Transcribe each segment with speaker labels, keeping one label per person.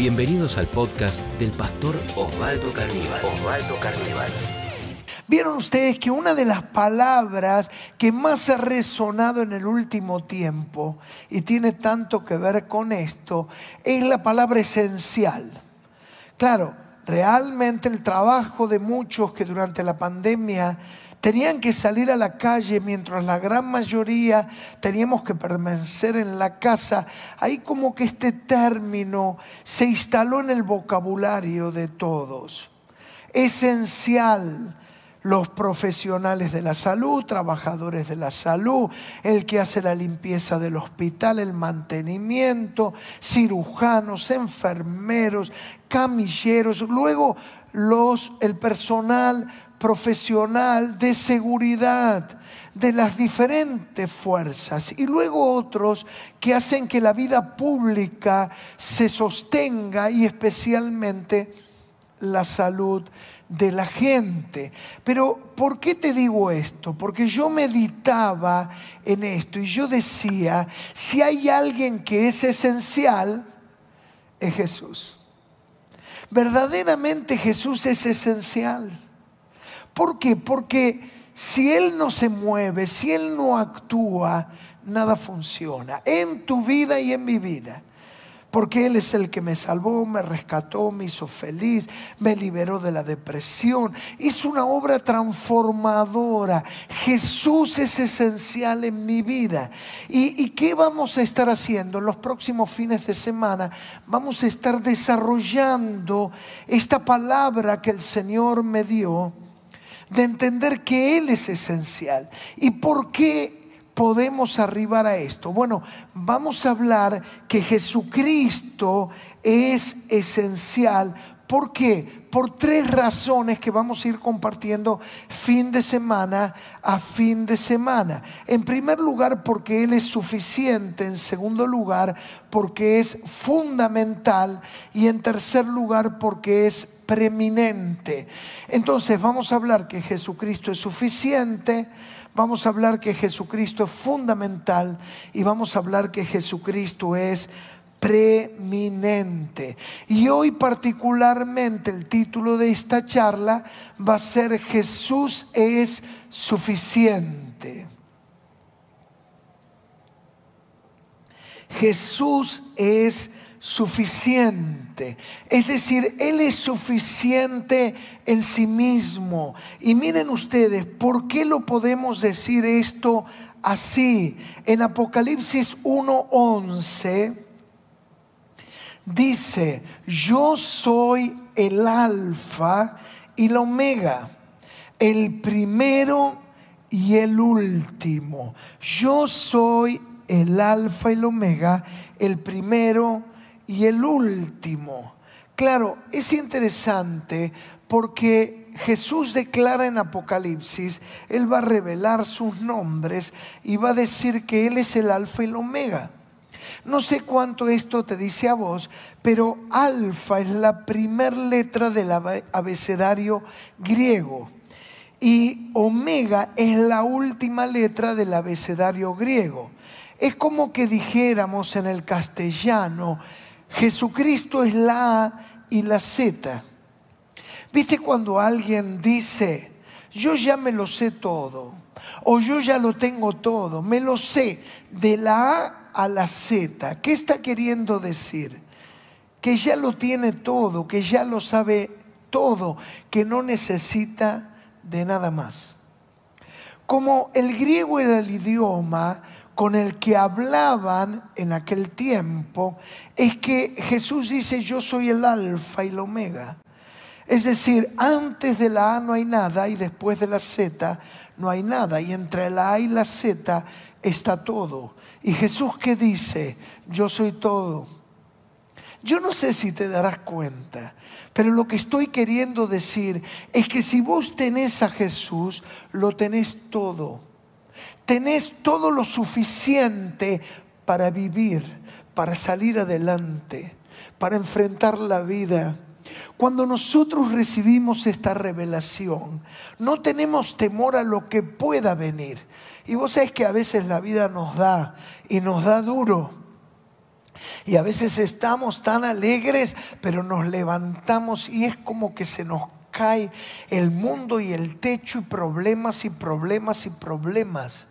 Speaker 1: Bienvenidos al podcast del pastor Osvaldo Carníbal. Osvaldo Carníbal.
Speaker 2: Vieron ustedes que una de las palabras que más ha resonado en el último tiempo y tiene tanto que ver con esto es la palabra esencial. Claro, realmente el trabajo de muchos que durante la pandemia tenían que salir a la calle mientras la gran mayoría teníamos que permanecer en la casa. Ahí como que este término se instaló en el vocabulario de todos. Esencial los profesionales de la salud, trabajadores de la salud, el que hace la limpieza del hospital, el mantenimiento, cirujanos, enfermeros, camilleros, luego los, el personal profesional de seguridad de las diferentes fuerzas y luego otros que hacen que la vida pública se sostenga y especialmente la salud de la gente. Pero ¿por qué te digo esto? Porque yo meditaba en esto y yo decía, si hay alguien que es esencial, es Jesús. Verdaderamente Jesús es esencial. ¿Por qué? Porque si Él no se mueve, si Él no actúa, nada funciona en tu vida y en mi vida. Porque Él es el que me salvó, me rescató, me hizo feliz, me liberó de la depresión. Hizo una obra transformadora. Jesús es esencial en mi vida. ¿Y, ¿Y, qué vamos a estar haciendo? En los próximos fines de semana vamos a estar desarrollando esta palabra que el Señor me dio de entender que Él es esencial. ¿Y por qué podemos arribar a esto? Bueno, vamos a hablar que Jesucristo es esencial. ¿Por qué? Por tres razones que vamos a ir compartiendo fin de semana a fin de semana. En primer lugar, porque Él es suficiente. En segundo lugar, porque es fundamental. Y en tercer lugar, porque es preeminente. Entonces vamos a hablar que Jesucristo es suficiente, vamos a hablar que Jesucristo es fundamental y vamos a hablar que Jesucristo es preeminente. Y hoy particularmente el título de esta charla va a ser Jesús es suficiente. Jesús es suficiente. Es decir, Él es suficiente en sí mismo. Y miren ustedes, ¿por qué lo podemos decir esto así? En Apocalipsis 1.11 dice, yo soy el alfa y la omega, el primero y el último. Yo soy el alfa y el omega, el primero y el último. Claro, es interesante porque Jesús declara en Apocalipsis, Él va a revelar sus nombres y va a decir que Él es el alfa y el omega. No sé cuánto esto te dice a vos, pero alfa es la primer letra del abecedario griego y omega es la última letra del abecedario griego. Es como que dijéramos en el castellano, Jesucristo es la A y la Z. ¿Viste cuando alguien dice, yo ya me lo sé todo, o yo ya lo tengo todo, me lo sé de la A a la Z? ¿Qué está queriendo decir? Que ya lo tiene todo, que ya lo sabe todo, que no necesita de nada más. Como el griego era el idioma con el que hablaban en aquel tiempo es que Jesús dice, yo soy el alfa y el omega. Es decir, antes de la A no hay nada y después de la Z no hay nada. Y entre la A y la Z está todo. Y Jesús que dice, yo soy todo. Yo no sé si te darás cuenta, pero lo que estoy queriendo decir es que si vos tenés a Jesús, lo tenés todo tenés todo lo suficiente para vivir, para salir adelante, para enfrentar la vida. Cuando nosotros recibimos esta revelación, no tenemos temor a lo que pueda venir. Y vos sabés que a veces la vida nos da y nos da duro. Y a veces estamos tan alegres, pero nos levantamos y es como que se nos cae el mundo y el techo y problemas y problemas y problemas.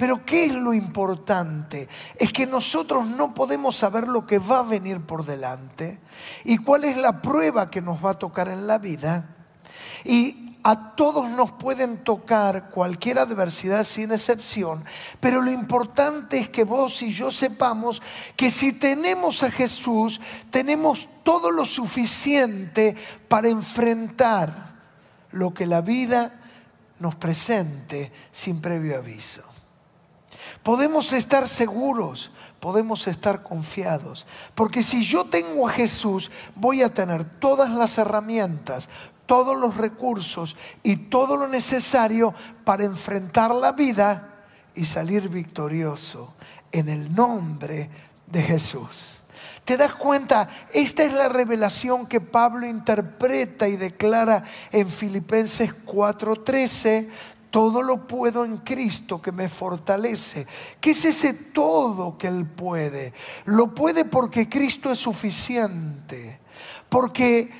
Speaker 2: Pero ¿qué es lo importante? Es que nosotros no podemos saber lo que va a venir por delante y cuál es la prueba que nos va a tocar en la vida. Y a todos nos pueden tocar cualquier adversidad sin excepción, pero lo importante es que vos y yo sepamos que si tenemos a Jesús, tenemos todo lo suficiente para enfrentar lo que la vida nos presente sin previo aviso. Podemos estar seguros, podemos estar confiados, porque si yo tengo a Jesús, voy a tener todas las herramientas, todos los recursos y todo lo necesario para enfrentar la vida y salir victorioso en el nombre de Jesús. ¿Te das cuenta? Esta es la revelación que Pablo interpreta y declara en Filipenses 4:13. Todo lo puedo en Cristo que me fortalece. ¿Qué es ese todo que Él puede? Lo puede porque Cristo es suficiente. Porque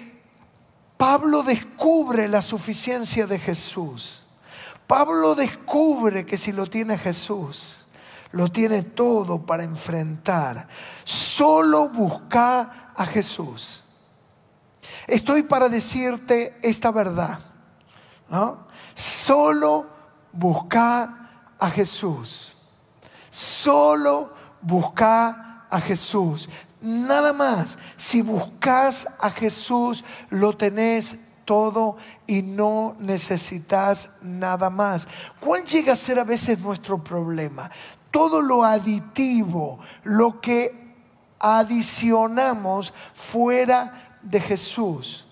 Speaker 2: Pablo descubre la suficiencia de Jesús. Pablo descubre que si lo tiene Jesús, lo tiene todo para enfrentar. Solo busca a Jesús. Estoy para decirte esta verdad. ¿no? Solo busca a Jesús. Solo busca a Jesús. Nada más. Si buscas a Jesús, lo tenés todo y no necesitas nada más. ¿Cuál llega a ser a veces nuestro problema? Todo lo aditivo, lo que adicionamos fuera de Jesús.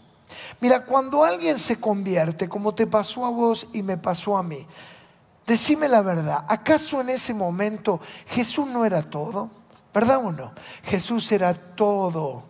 Speaker 2: Mira, cuando alguien se convierte, como te pasó a vos y me pasó a mí, decime la verdad, ¿acaso en ese momento Jesús no era todo? ¿Verdad o no? Jesús era todo.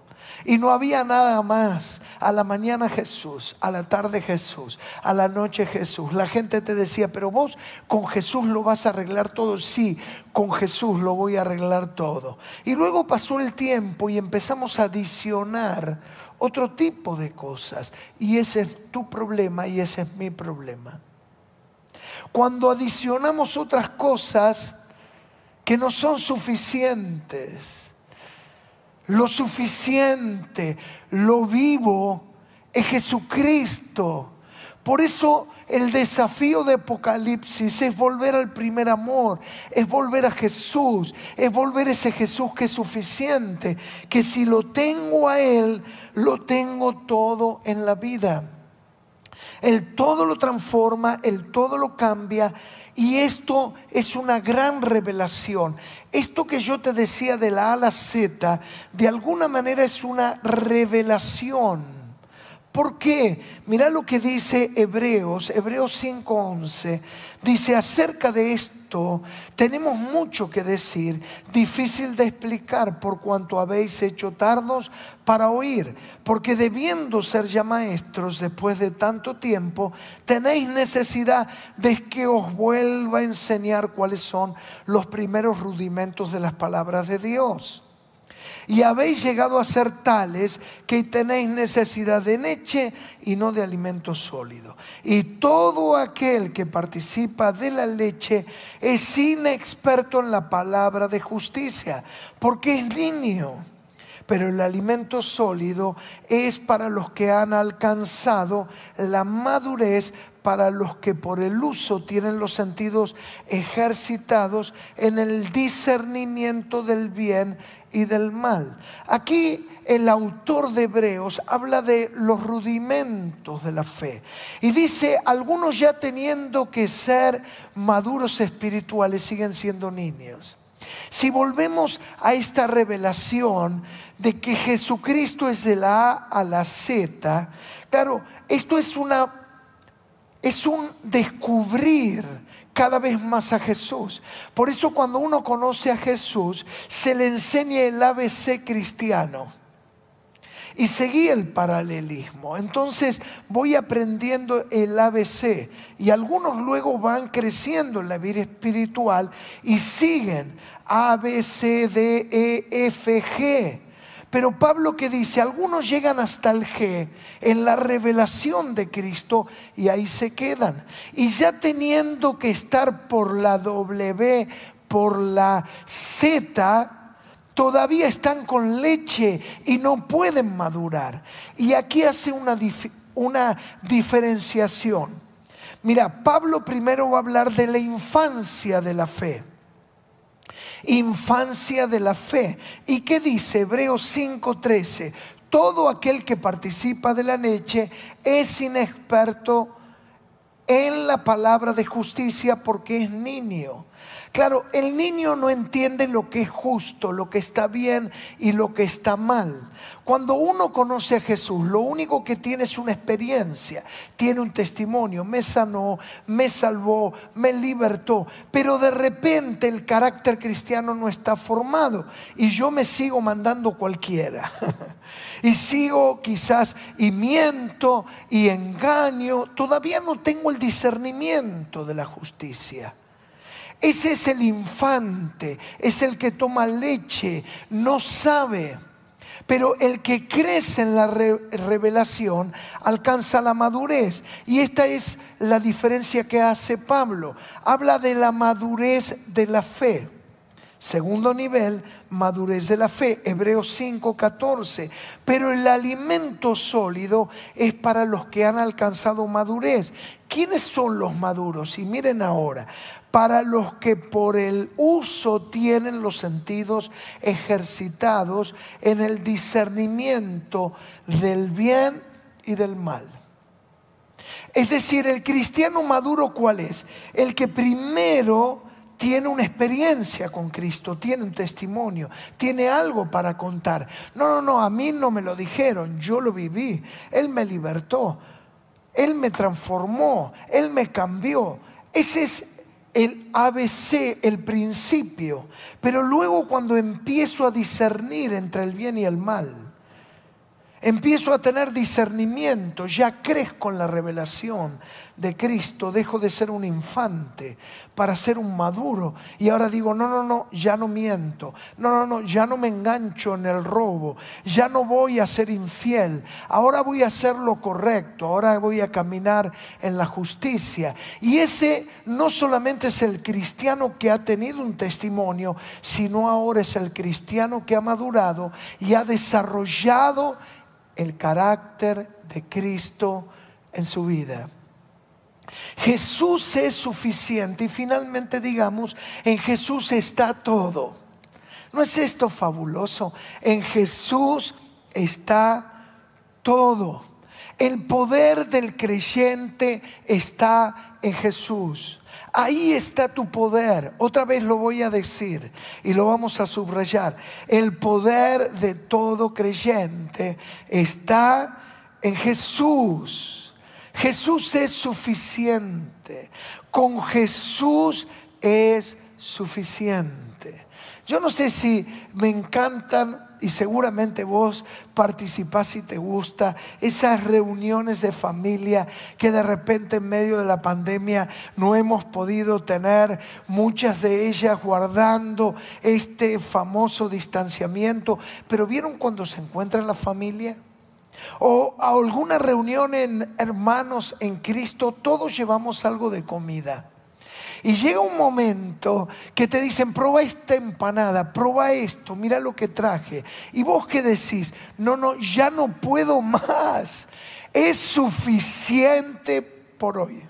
Speaker 2: Y no había nada más. A la mañana Jesús, a la tarde Jesús, a la noche Jesús. La gente te decía, pero vos con Jesús lo vas a arreglar todo. Sí, con Jesús lo voy a arreglar todo. Y luego pasó el tiempo y empezamos a adicionar otro tipo de cosas. Y ese es tu problema y ese es mi problema. Cuando adicionamos otras cosas, que no son suficientes. Lo suficiente, lo vivo es Jesucristo. Por eso el desafío de Apocalipsis es volver al primer amor, es volver a Jesús, es volver a ese Jesús que es suficiente, que si lo tengo a Él, lo tengo todo en la vida. El todo lo transforma, el todo lo cambia y esto es una gran revelación. Esto que yo te decía de la A a la Z, de alguna manera es una revelación ¿Por qué? Mira lo que dice Hebreos, Hebreos 5:11. Dice, acerca de esto tenemos mucho que decir, difícil de explicar por cuanto habéis hecho tardos para oír, porque debiendo ser ya maestros después de tanto tiempo, tenéis necesidad de que os vuelva a enseñar cuáles son los primeros rudimentos de las palabras de Dios y habéis llegado a ser tales que tenéis necesidad de leche y no de alimento sólido. Y todo aquel que participa de la leche es inexperto en la palabra de justicia, porque es niño. Pero el alimento sólido es para los que han alcanzado la madurez para los que por el uso tienen los sentidos ejercitados en el discernimiento del bien y del mal. Aquí el autor de Hebreos habla de los rudimentos de la fe y dice, algunos ya teniendo que ser maduros espirituales siguen siendo niños. Si volvemos a esta revelación de que Jesucristo es de la A a la Z, claro, esto es una es un descubrir cada vez más a Jesús. Por eso cuando uno conoce a Jesús, se le enseña el ABC cristiano. Y seguí el paralelismo. Entonces voy aprendiendo el ABC y algunos luego van creciendo en la vida espiritual y siguen A, B, C, D, E, F, G. Pero Pablo que dice, algunos llegan hasta el G en la revelación de Cristo y ahí se quedan. Y ya teniendo que estar por la W, por la Z, todavía están con leche y no pueden madurar. Y aquí hace una, una diferenciación. Mira, Pablo primero va a hablar de la infancia de la fe. Infancia de la fe. ¿Y qué dice Hebreos 5:13? Todo aquel que participa de la leche es inexperto en la palabra de justicia porque es niño. Claro, el niño no entiende lo que es justo, lo que está bien y lo que está mal. Cuando uno conoce a Jesús, lo único que tiene es una experiencia, tiene un testimonio, me sanó, me salvó, me libertó, pero de repente el carácter cristiano no está formado y yo me sigo mandando cualquiera. y sigo quizás y miento y engaño, todavía no tengo el discernimiento de la justicia. Ese es el infante, es el que toma leche, no sabe. Pero el que crece en la revelación alcanza la madurez. Y esta es la diferencia que hace Pablo. Habla de la madurez de la fe. Segundo nivel, madurez de la fe, Hebreos 5:14. Pero el alimento sólido es para los que han alcanzado madurez. ¿Quiénes son los maduros? Y miren ahora, para los que por el uso tienen los sentidos ejercitados en el discernimiento del bien y del mal. Es decir, el cristiano maduro, ¿cuál es? El que primero tiene una experiencia con Cristo, tiene un testimonio, tiene algo para contar. No, no, no, a mí no me lo dijeron, yo lo viví, Él me libertó, Él me transformó, Él me cambió. Ese es el ABC, el principio. Pero luego cuando empiezo a discernir entre el bien y el mal, Empiezo a tener discernimiento, ya crezco en la revelación de Cristo, dejo de ser un infante para ser un maduro. Y ahora digo, no, no, no, ya no miento, no, no, no, ya no me engancho en el robo, ya no voy a ser infiel, ahora voy a hacer lo correcto, ahora voy a caminar en la justicia. Y ese no solamente es el cristiano que ha tenido un testimonio, sino ahora es el cristiano que ha madurado y ha desarrollado el carácter de Cristo en su vida. Jesús es suficiente y finalmente digamos, en Jesús está todo. ¿No es esto fabuloso? En Jesús está todo. El poder del creyente está en Jesús. Ahí está tu poder. Otra vez lo voy a decir y lo vamos a subrayar. El poder de todo creyente está en Jesús. Jesús es suficiente. Con Jesús es suficiente. Yo no sé si me encantan y seguramente vos participás si te gusta, esas reuniones de familia que de repente en medio de la pandemia no hemos podido tener, muchas de ellas guardando este famoso distanciamiento, pero ¿vieron cuando se encuentra la familia? O a alguna reunión en hermanos en Cristo, todos llevamos algo de comida. Y llega un momento que te dicen, prueba esta empanada, prueba esto, mira lo que traje. Y vos que decís, no, no, ya no puedo más. Es suficiente por hoy.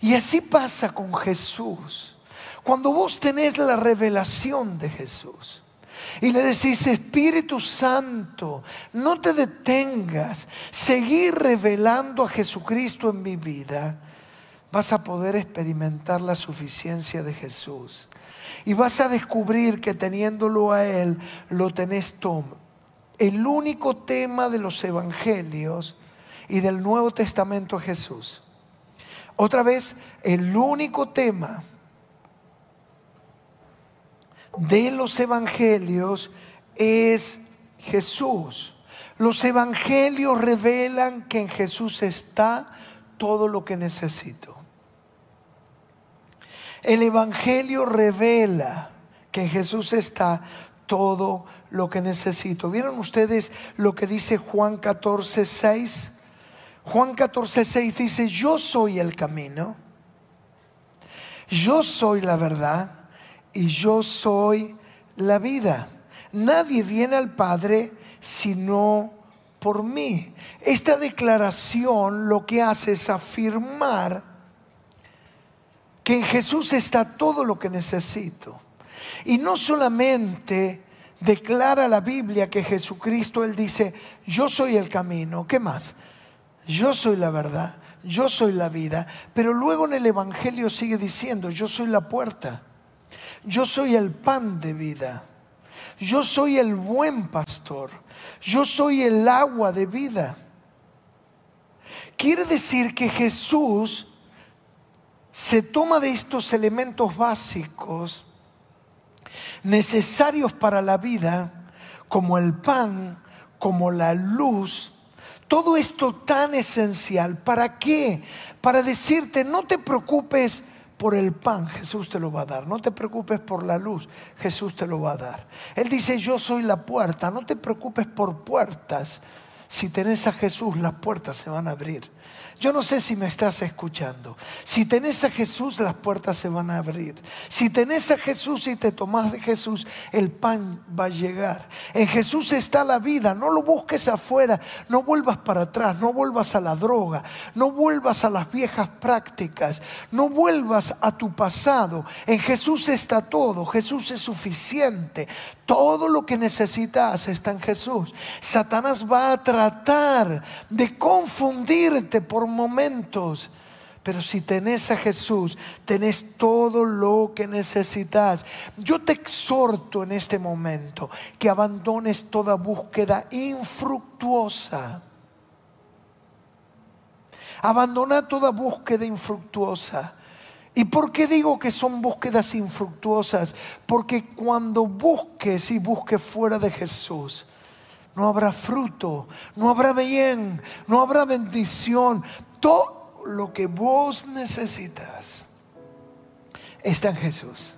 Speaker 2: Y así pasa con Jesús. Cuando vos tenés la revelación de Jesús y le decís, Espíritu Santo, no te detengas, seguir revelando a Jesucristo en mi vida vas a poder experimentar la suficiencia de Jesús. Y vas a descubrir que teniéndolo a Él, lo tenés todo. El único tema de los evangelios y del Nuevo Testamento es Jesús. Otra vez, el único tema de los evangelios es Jesús. Los evangelios revelan que en Jesús está todo lo que necesito. El evangelio revela que Jesús está todo lo que necesito. ¿Vieron ustedes lo que dice Juan 14, 6? Juan 14, 6 dice, yo soy el camino, yo soy la verdad y yo soy la vida. Nadie viene al Padre sino por mí. Esta declaración lo que hace es afirmar que en Jesús está todo lo que necesito. Y no solamente declara la Biblia que Jesucristo, Él dice, yo soy el camino, ¿qué más? Yo soy la verdad, yo soy la vida, pero luego en el Evangelio sigue diciendo, yo soy la puerta, yo soy el pan de vida, yo soy el buen pastor, yo soy el agua de vida. Quiere decir que Jesús se toma de estos elementos básicos necesarios para la vida, como el pan, como la luz, todo esto tan esencial. ¿Para qué? Para decirte, no te preocupes por el pan, Jesús te lo va a dar. No te preocupes por la luz, Jesús te lo va a dar. Él dice, yo soy la puerta, no te preocupes por puertas. Si tenés a Jesús, las puertas se van a abrir. Yo no sé si me estás escuchando. Si tenés a Jesús, las puertas se van a abrir. Si tenés a Jesús y te tomás de Jesús, el pan va a llegar. En Jesús está la vida. No lo busques afuera. No vuelvas para atrás. No vuelvas a la droga. No vuelvas a las viejas prácticas. No vuelvas a tu pasado. En Jesús está todo. Jesús es suficiente. Todo lo que necesitas está en Jesús. Satanás va a tratar de confundirte por momentos. Pero si tenés a Jesús, tenés todo lo que necesitas. Yo te exhorto en este momento que abandones toda búsqueda infructuosa. Abandona toda búsqueda infructuosa. ¿Y por qué digo que son búsquedas infructuosas? Porque cuando busques y busques fuera de Jesús, no habrá fruto, no habrá bien, no habrá bendición. Todo lo que vos necesitas está en Jesús.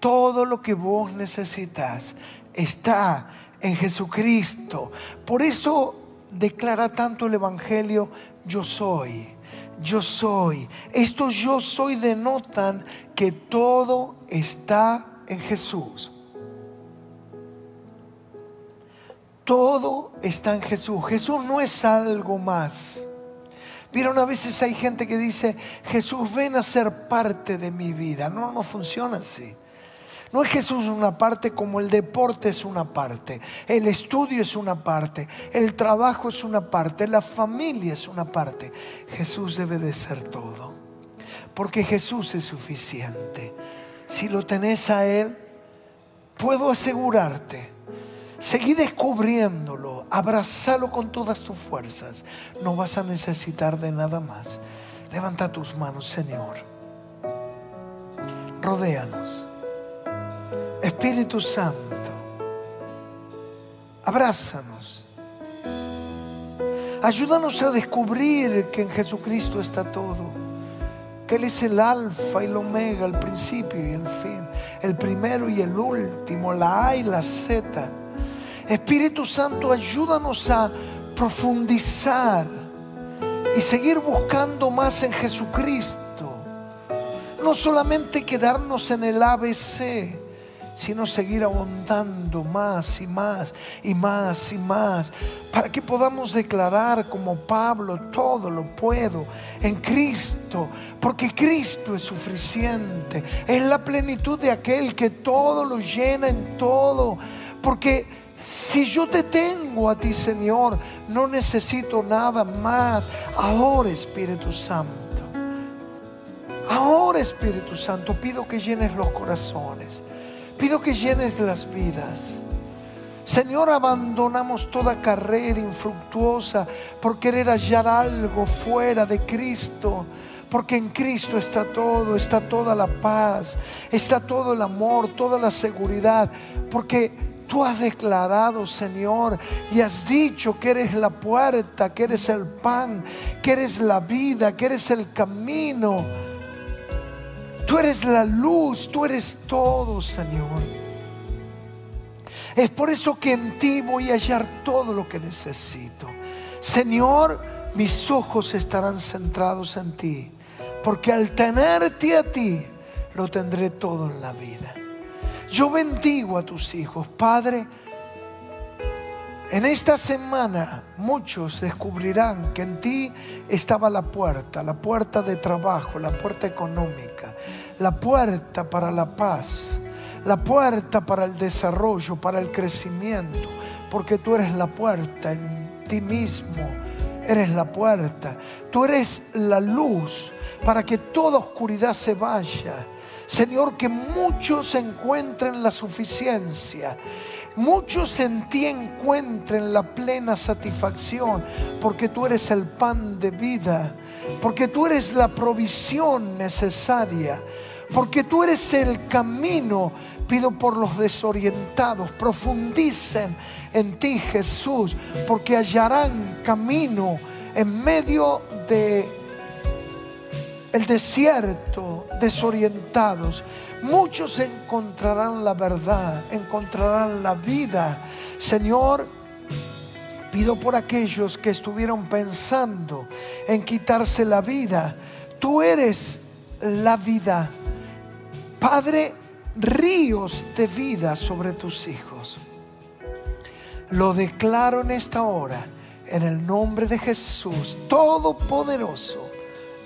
Speaker 2: Todo lo que vos necesitas está en Jesucristo. Por eso declara tanto el Evangelio, yo soy, yo soy. Estos yo soy denotan que todo está en Jesús. Todo está en Jesús. Jesús no es algo más. Vieron, a veces hay gente que dice, Jesús ven a ser parte de mi vida. No, no funciona así. No es Jesús una parte como el deporte es una parte, el estudio es una parte, el trabajo es una parte, la familia es una parte. Jesús debe de ser todo, porque Jesús es suficiente. Si lo tenés a Él, puedo asegurarte Seguí descubriéndolo, abrazalo con todas tus fuerzas. No vas a necesitar de nada más. Levanta tus manos, Señor. Rodéanos. Espíritu Santo, abrázanos. Ayúdanos a descubrir que en Jesucristo está todo. Que Él es el alfa y el omega, el principio y el fin. El primero y el último, la A y la Z Espíritu Santo, ayúdanos a profundizar y seguir buscando más en Jesucristo. No solamente quedarnos en el ABC, sino seguir ahondando más y más y más y más, para que podamos declarar como Pablo, todo lo puedo en Cristo, porque Cristo es suficiente, es la plenitud de aquel que todo lo llena en todo, porque si yo te tengo a ti, Señor, no necesito nada más. Ahora, Espíritu Santo. Ahora, Espíritu Santo, pido que llenes los corazones. Pido que llenes las vidas. Señor, abandonamos toda carrera infructuosa por querer hallar algo fuera de Cristo. Porque en Cristo está todo, está toda la paz, está todo el amor, toda la seguridad. Porque Tú has declarado, Señor, y has dicho que eres la puerta, que eres el pan, que eres la vida, que eres el camino. Tú eres la luz, tú eres todo, Señor. Es por eso que en ti voy a hallar todo lo que necesito. Señor, mis ojos estarán centrados en ti, porque al tenerte a ti, lo tendré todo en la vida. Yo bendigo a tus hijos, Padre. En esta semana muchos descubrirán que en ti estaba la puerta, la puerta de trabajo, la puerta económica, la puerta para la paz, la puerta para el desarrollo, para el crecimiento, porque tú eres la puerta en ti mismo, eres la puerta, tú eres la luz para que toda oscuridad se vaya Señor, que muchos encuentren la suficiencia. Muchos en ti encuentren la plena satisfacción, porque tú eres el pan de vida, porque tú eres la provisión necesaria, porque tú eres el camino. Pido por los desorientados, profundicen en ti Jesús, porque hallarán camino en medio de el desierto, desorientados. Muchos encontrarán la verdad, encontrarán la vida. Señor, pido por aquellos que estuvieron pensando en quitarse la vida. Tú eres la vida. Padre, ríos de vida sobre tus hijos. Lo declaro en esta hora, en el nombre de Jesús, Todopoderoso.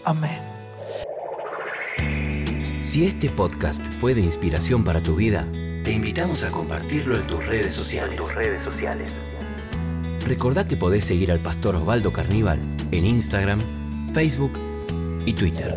Speaker 2: Amén.
Speaker 1: Si este podcast fue de inspiración para tu vida, te invitamos a compartirlo en tus redes sociales. tus redes sociales. Recordá que podés seguir al pastor Osvaldo Carníbal en Instagram, Facebook y Twitter.